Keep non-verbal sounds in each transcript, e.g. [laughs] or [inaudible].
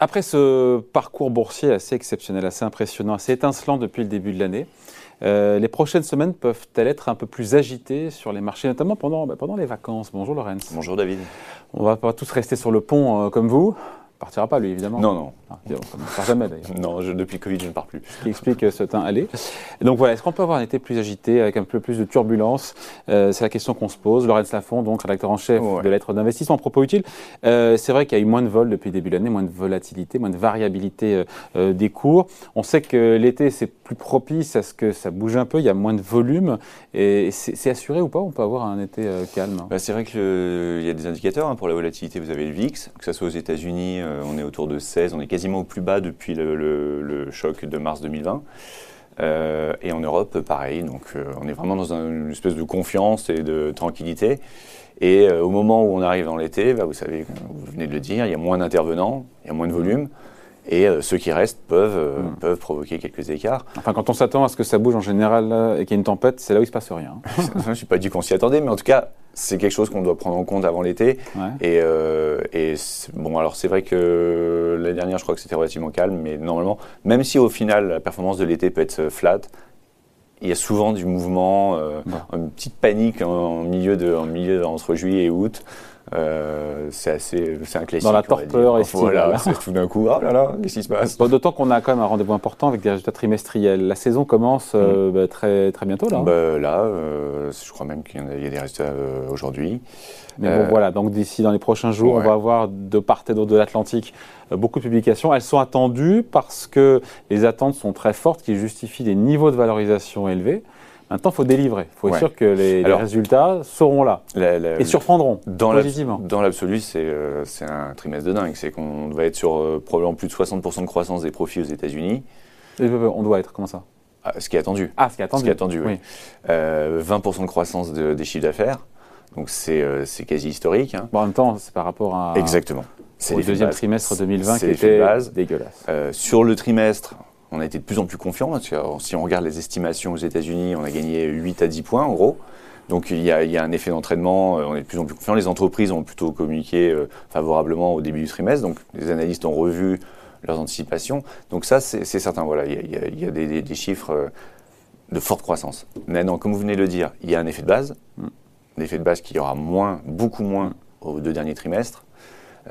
Après ce parcours boursier assez exceptionnel, assez impressionnant, assez étincelant depuis le début de l'année, euh, les prochaines semaines peuvent-elles être un peu plus agitées sur les marchés, notamment pendant, bah, pendant les vacances? Bonjour Lorenz. Bonjour David. On va pas tous rester sur le pont euh, comme vous partira pas, lui, évidemment. Non, non. Ah, on ne part jamais, d'ailleurs. non, depuis le Covid, je ne pars plus. Ce qui explique euh, ce teint aller. Donc voilà, est-ce qu'on peut avoir un été plus agité, avec un peu plus de turbulence euh, C'est la question qu'on se pose. Laurence Lafont, donc rédacteur en chef de lettres d'investissement, propos utile. Euh, c'est vrai qu'il y a eu moins de vols depuis le début de l'année, moins de volatilité, moins de variabilité des cours. On sait que l'été, c'est plus propice à ce que ça bouge un peu, il y a moins de volume. Et c'est assuré ou pas? On peut avoir un été calme? Bah, C'est vrai qu'il y a des indicateurs hein, pour la volatilité. Vous avez le VIX, que ce soit aux États-Unis, on est autour de 16, on est au plus bas depuis le, choc de mars 2020. Euh, et en Europe, pareil. Donc, euh, on est vraiment dans une espèce de confiance et de tranquillité. Et euh, au moment où on arrive dans l'été, bah, vous savez, vous venez de le dire, il y a moins d'intervenants, il y a moins de volume. Et ceux qui restent peuvent, hmm. peuvent provoquer quelques écarts. Enfin, quand on s'attend à ce que ça bouge en général et qu'il y ait une tempête, c'est là où il ne se passe rien. [laughs] je ne suis pas dit qu'on s'y attendait, mais en tout cas, c'est quelque chose qu'on doit prendre en compte avant l'été. Et, euh, et bon, alors c'est vrai que l'année dernière, je crois que c'était relativement calme, mais normalement, même si au final la performance de l'été peut être flat, il y a souvent du mouvement, euh, une petite panique en, milieu de, en milieu entre juillet et août. Euh, c'est assez, c'est un classique. Dans la torpeur et Voilà, c'est tout d'un coup, ah là là, qu'est-ce qui se passe? D'autant qu'on a quand même un rendez-vous important avec des résultats trimestriels. La saison commence euh, mm. bah, très, très bientôt là. Hein. Bah, là, euh, je crois même qu'il y, a des résultats aujourd'hui. Mais bon, voilà, donc d'ici dans les prochains jours, on va avoir de part et d'autre de l'Atlantique beaucoup de publications. Elles sont attendues parce que les attentes sont très fortes, qui justifient des niveaux de valorisation élevés. Maintenant, il faut délivrer. Il faut être sûr que les, résultats seront là et surprendront dans positivement. Dans l'absolu, euh, c'est un trimestre de dingue. C'est qu'on va être sur euh, probablement plus de 60% de croissance des profits aux États-Unis. On doit être, comment ça? Ah, Ce qui est attendu. Ah, ce qui est attendu. Ce qui est attendu, oui. 20% euh, de croissance des chiffres d'affaires. Donc c'est quasi historique. Hein. en même temps, c'est par rapport à. Exactement. C'est le deuxième trimestre 2020 qui était dégueulasse. sur le trimestre, on a été de plus en plus confiant. si on regarde les estimations aux États-Unis, on a gagné 8 à 10 points en gros. Donc il y, a, un effet d'entraînement, euh, on est de plus en plus confiant. Les entreprises ont plutôt communiqué euh, favorablement au début du trimestre, donc les analystes ont revu leurs anticipations. Donc ça, c'est certain. Voilà, il y a, des, chiffres euh, de forte croissance. Maintenant, comme vous venez de le dire, il y a un effet de base, mm. un effet de base qui y aura moins, beaucoup moins aux deux derniers trimestres.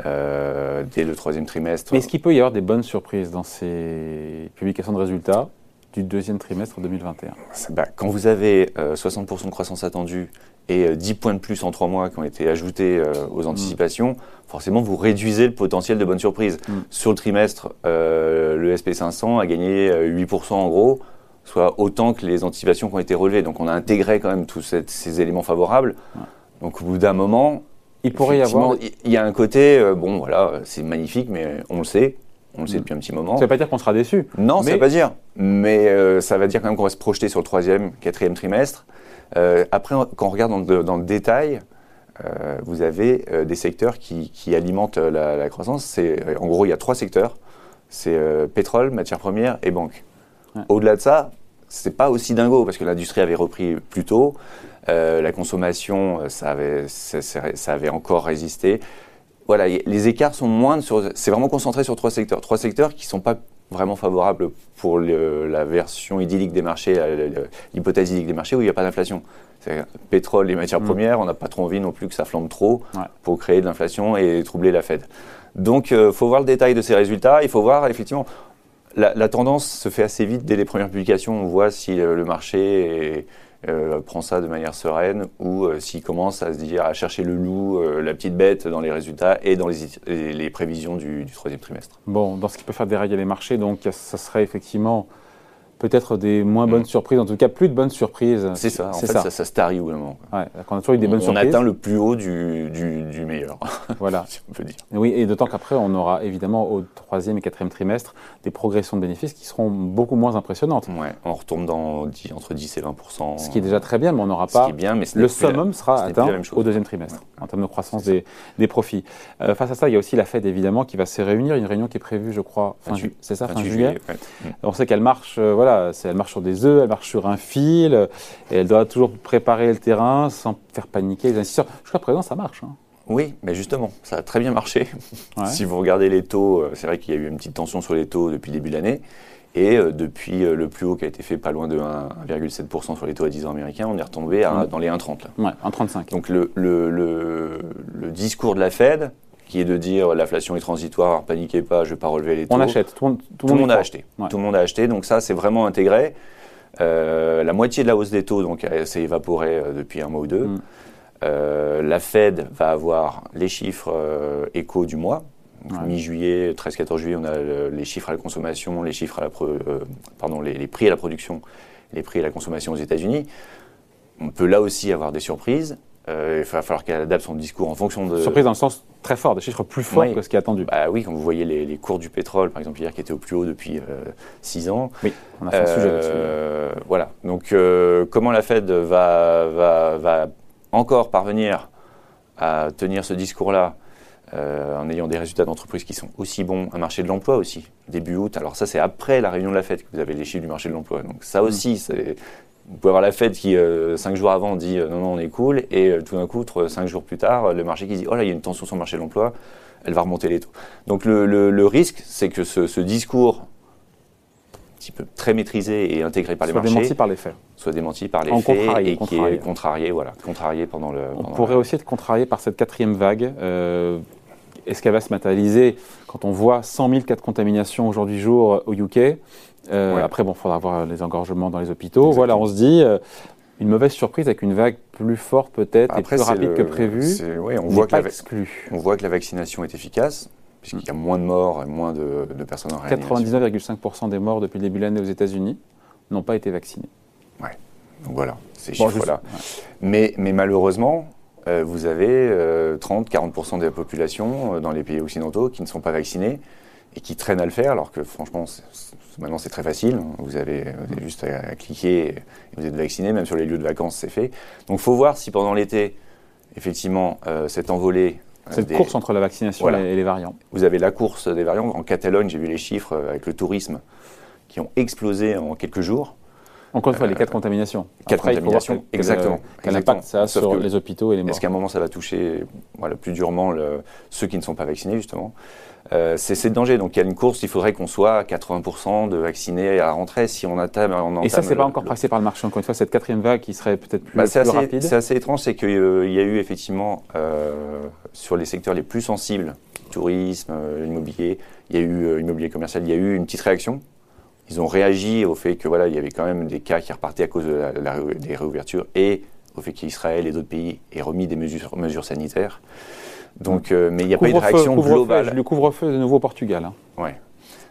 Euh, dès le troisième trimestre. Mais est-ce qu'il peut y avoir des bonnes surprises dans ces publications de résultats du deuxième trimestre 2021 bah, Quand vous avez 60% euh, de croissance attendue et 10 euh, points de plus en 3 mois qui ont été ajoutés aux anticipations, forcément vous réduisez le potentiel de bonnes surprises. Mm. Sur le trimestre, le SP500 a gagné 8% en gros, soit autant que les anticipations qui ont été relevées. Donc on a intégré quand même tous ces éléments favorables. Donc au bout d'un moment, il pourrait y avoir. Il y a un côté, euh, bon voilà, c'est magnifique, mais on le sait. On le sait mm. depuis un petit moment. Ça ne veut pas dire qu'on sera déçu. Non, ça ne veut pas dire. Mais euh, ça va dire quand même qu'on va se projeter sur le troisième, quatrième trimestre. Euh, après, quand on regarde dans le, détail, vous avez des secteurs qui, alimentent la, croissance. En gros, il y a trois secteurs. C'est pétrole, matières premières et banque. Au-delà de ça, c'est pas aussi dingo parce que l'industrie avait repris plus tôt. Euh, la consommation, euh, ça avait, ça, avait encore résisté. Voilà, les écarts sont moindres. C'est vraiment concentré sur trois secteurs. Trois secteurs qui ne sont pas vraiment favorables pour la version idyllique des marchés, l'hypothèse idyllique des marchés où il n'y a pas d'inflation. Pétrole et matières mm. premières, on n'a pas trop envie non plus que ça flambe trop pour créer de l'inflation et troubler la Fed. Donc, il euh, faut voir le détail de ces résultats. Il faut voir effectivement. La, tendance se fait assez vite dès les premières publications. On voit si le marché est, euh, prend ça de manière sereine ou euh, s'il commence à se dire à chercher le loup, euh, la petite bête dans les résultats et dans les, les, prévisions du, du, troisième trimestre. Bon, dans ce qui peut faire dérailler les marchés, donc ça serait effectivement peut-être des moins bonnes mm. surprises, en tout cas plus de bonnes surprises. C'est ça, en fait, ça. ça, se tarie au moment. Ouais, on a toujours eu des bonnes on surprises. On atteint le plus haut du, du, meilleur, [laughs] voilà. si on peut dire. oui, et d'autant qu'après, on aura évidemment au troisième et quatrième trimestre des progressions de bénéfices qui seront beaucoup moins impressionnantes. Ouais, on retombe dans entre 10 et 20% Ce qui est déjà très bien, mais on n'aura pas. bien, mais le summum sera atteint au deuxième trimestre, en termes de croissance des, des, profits. Euh, face à ça, il y a aussi la Fed, évidemment, qui va se réunir, une réunion qui est prévue, je crois, fin, c'est ça, fin, juillet. On sait qu'elle marche, euh, voilà, elle marche sur des œufs, elle marche sur un fil, et elle doit toujours préparer le terrain sans faire paniquer les investisseurs. Jusqu'à présent, ça marche. Hein. Oui, mais justement, ça a très bien marché. [laughs] si vous regardez les taux, c'est vrai qu'il y a eu une petite tension sur les taux depuis le début de l'année. Et depuis le plus haut qui a été fait pas loin de 1,7% sur les taux à 10 ans américains, on est retombé à, dans les 1,30. Ouais, 1,35. Donc le, le, le, le, discours de la Fed, qui est de dire l'inflation est transitoire, paniquez pas, je ne vais pas relever les taux. On achète, tout, le monde a acheté. Tout le monde a acheté, donc ça c'est vraiment intégré. Euh, la moitié de la hausse des taux donc s'est évaporée euh, depuis un mois ou deux. Mm. Euh, la Fed va avoir les chiffres échos du mois. Mi-juillet, 13-14 juillet, on a les chiffres à la consommation, les chiffres à la pardon, les, prix à la production, les prix à la consommation aux États-Unis. On peut là aussi avoir des surprises. Euh, il va falloir qu'elle adapte son discours en fonction de. Surprise dans le sens très fort, des chiffres plus forts que ce qui est attendu. Bah oui, quand vous voyez les, cours du pétrole, par exemple, hier, qui étaient au plus haut depuis 6 euh, ans. Oui, on a fait un sujet. Euh, voilà. Donc, comment la Fed va, va, va, encore parvenir à tenir ce discours-là en ayant des résultats d'entreprise qui sont aussi bons, un marché de l'emploi aussi, début août. Alors ça, c'est après la réunion de la Fed que vous avez les chiffres du marché de l'emploi. Donc ça mm. aussi, c'est vous pouvez avoir la Fed qui, euh, cinq jours avant, dit euh, non, non, on est cool, et euh, tout d'un coup, cinq jours plus tard, le marché qui dit oh là, il y a une tension sur le marché de l'emploi, elle va remonter les taux. Donc le, risque, c'est que ce, discours, un petit peu très maîtrisé et intégré par les marchés, soit démenti par les faits, soit démenti par les faits et qui est contrarié, voilà, contrarié pendant le. On pourrait aussi être contrarié par cette quatrième vague. Est-ce qu'elle va se matérialiser quand on voit 100 000 cas de contamination aujourd'hui jour au UK euh, après, bon, il faudra voir les engorgements dans les hôpitaux. Voilà, on se dit, euh, une mauvaise surprise avec une vague plus forte peut-être et plus rapide que prévu. on, voit que la, on voit que la vaccination est efficace, puisqu'il y a moins de morts et moins de, personnes en réanimation. 99,5% des morts depuis le début de l'année aux États-Unis n'ont pas été vaccinés. Ouais, donc voilà, ces chiffres-là. Mais, mais malheureusement, euh, vous avez 30-40% de la population dans les pays occidentaux qui ne sont pas vaccinés et qui traînent à le faire, alors que franchement, Maintenant, c'est très facile. Vous avez, juste à, cliquer et vous êtes vacciné. Même sur les lieux de vacances, c'est fait. Donc, il faut voir si pendant l'été, effectivement, euh, cette envolée. Euh, cette course entre la vaccination et les variants. Vous avez la course des variants. En Catalogne, j'ai vu les chiffres euh, avec le tourisme qui ont explosé en quelques jours. Encore une fois, les cas de contamination. Quatre contaminations, exactement. Quel impact ça a sur les hôpitaux et les morts Est-ce qu'à un moment, ça va toucher voilà, plus durement ceux qui ne sont pas vaccinés, justement? Euh, c'est le danger. Donc il y a une course, il faudrait qu'on soit à 80% de vaccinés à la rentrée si on atteint. On et ça, c'est pas encore passé par le marché. Encore une fois, cette quatrième vague qui serait peut-être plus, bah, rapide. C'est assez étrange, c'est qu'il euh, y a eu effectivement euh, sur les secteurs les plus sensibles, tourisme, immobilier, il y a eu immobilier commercial, il y a eu une petite réaction. Ils ont réagi au fait que voilà, il y avait quand même des cas qui repartaient à cause de la, des réouvertures et au fait qu'Israël et d'autres pays aient remis des mesures, mesures sanitaires. Donc, euh, mais il n'y a pas eu de réaction globale. Le couvre-feu de nouveau au Portugal. Hein. Ouais.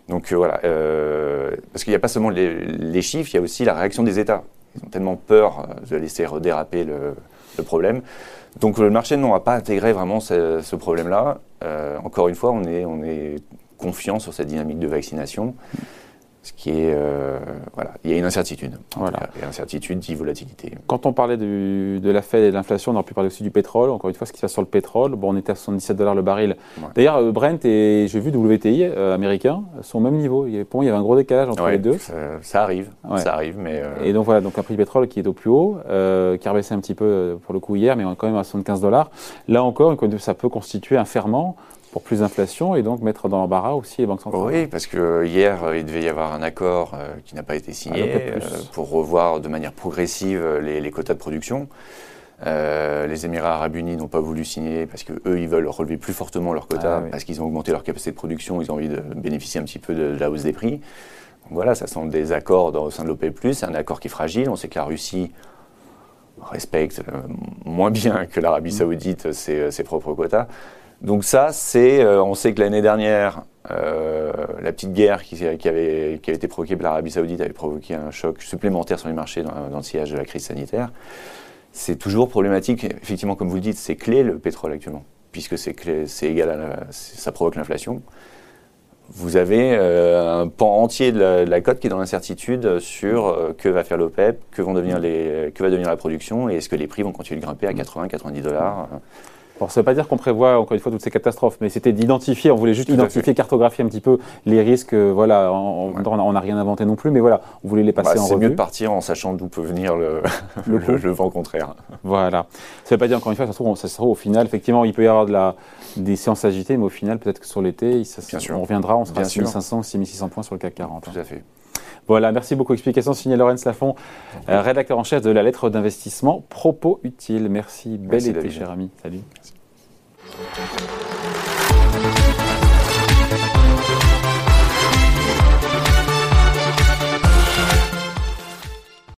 Donc euh, voilà, euh, parce qu'il n'y a pas seulement les, chiffres, il y a aussi la réaction des États. Ils ont tellement peur de laisser redéraper le, le problème. Donc le marché n'a pas intégré vraiment ce, ce problème-là. encore une fois, on est, on est confiant sur cette dynamique de vaccination. Ce qui est, euh, voilà, il y a une incertitude. Voilà. Il y a incertitude dit volatilité. Quand on parlait de la Fed et de l'inflation, on aurait pu parler aussi du pétrole. Encore une fois, ce qui se passe sur le pétrole. Bon, on était à 77 dollars le baril. D'ailleurs, euh, Brent et j'ai vu WTI euh, américain sont au même niveau. Il y avait, pour moi, il y avait un gros décalage entre les deux. Ça, arrive, ça arrive, mais. Et donc voilà, donc un prix du pétrole qui est au plus haut, qui a baissé un petit peu pour le coup hier, mais quand même à 75 dollars. Là encore, ça peut constituer un ferment pour plus d'inflation et donc mettre dans l'embarras aussi les banques centrales. Oui, parce que hier, euh, il devait y avoir un accord euh, qui n'a pas été signé euh, pour revoir de manière progressive les, quotas de production. les Émirats arabes unis n'ont pas voulu signer parce qu'eux, ils veulent relever plus fortement leurs quotas ah parce qu'ils ont augmenté leur capacité de production, ils ont envie de bénéficier un petit peu de, la hausse des prix. Donc voilà, ça sont des accords au sein de l'OPEP+, c'est un accord qui est fragile. On sait que la Russie respecte moins bien que l'Arabie mm. saoudite ses propres quotas. Donc ça, c'est, euh, on sait que l'année dernière, euh, la petite guerre qui, avait, qui, avait, été provoquée par l'Arabie Saoudite avait provoqué un choc supplémentaire sur les marchés dans, le sillage de la crise sanitaire. C'est toujours problématique, effectivement, comme vous le dites, c'est clé le pétrole actuellement, puisque c'est c'est égal à ça provoque l'inflation. Vous avez euh, un pan entier de la, cote qui est dans l'incertitude sur que va faire l'OPEP, que, vont devenir les, que va devenir la production et est-ce que les prix vont continuer de grimper à 80-90 dollars ça ne veut pas dire qu'on prévoit encore une fois toutes ces catastrophes, mais c'était d'identifier, on voulait juste identifier, cartographier un petit peu les risques. Euh, voilà, on n'a rien inventé non plus, mais voilà, on voulait les passer bah, en revue. C'est mieux de partir en sachant d'où peut venir le, [laughs] le, vent contraire. Voilà. Ça ne veut pas dire encore une fois, ça se trouve, ça se trouve au final, effectivement, il peut y avoir de la, des séances agitées, mais au final, peut-être que sur l'été, on reviendra, on sera à 6500 ou 6600 points sur le CAC 40. Tout à fait. Voilà, merci beaucoup. Explication signée Laurence Lafont, euh, rédacteur en chef de la lettre d'investissement Propos Utile. Merci. Bel été, cher ami. Salut. Merci.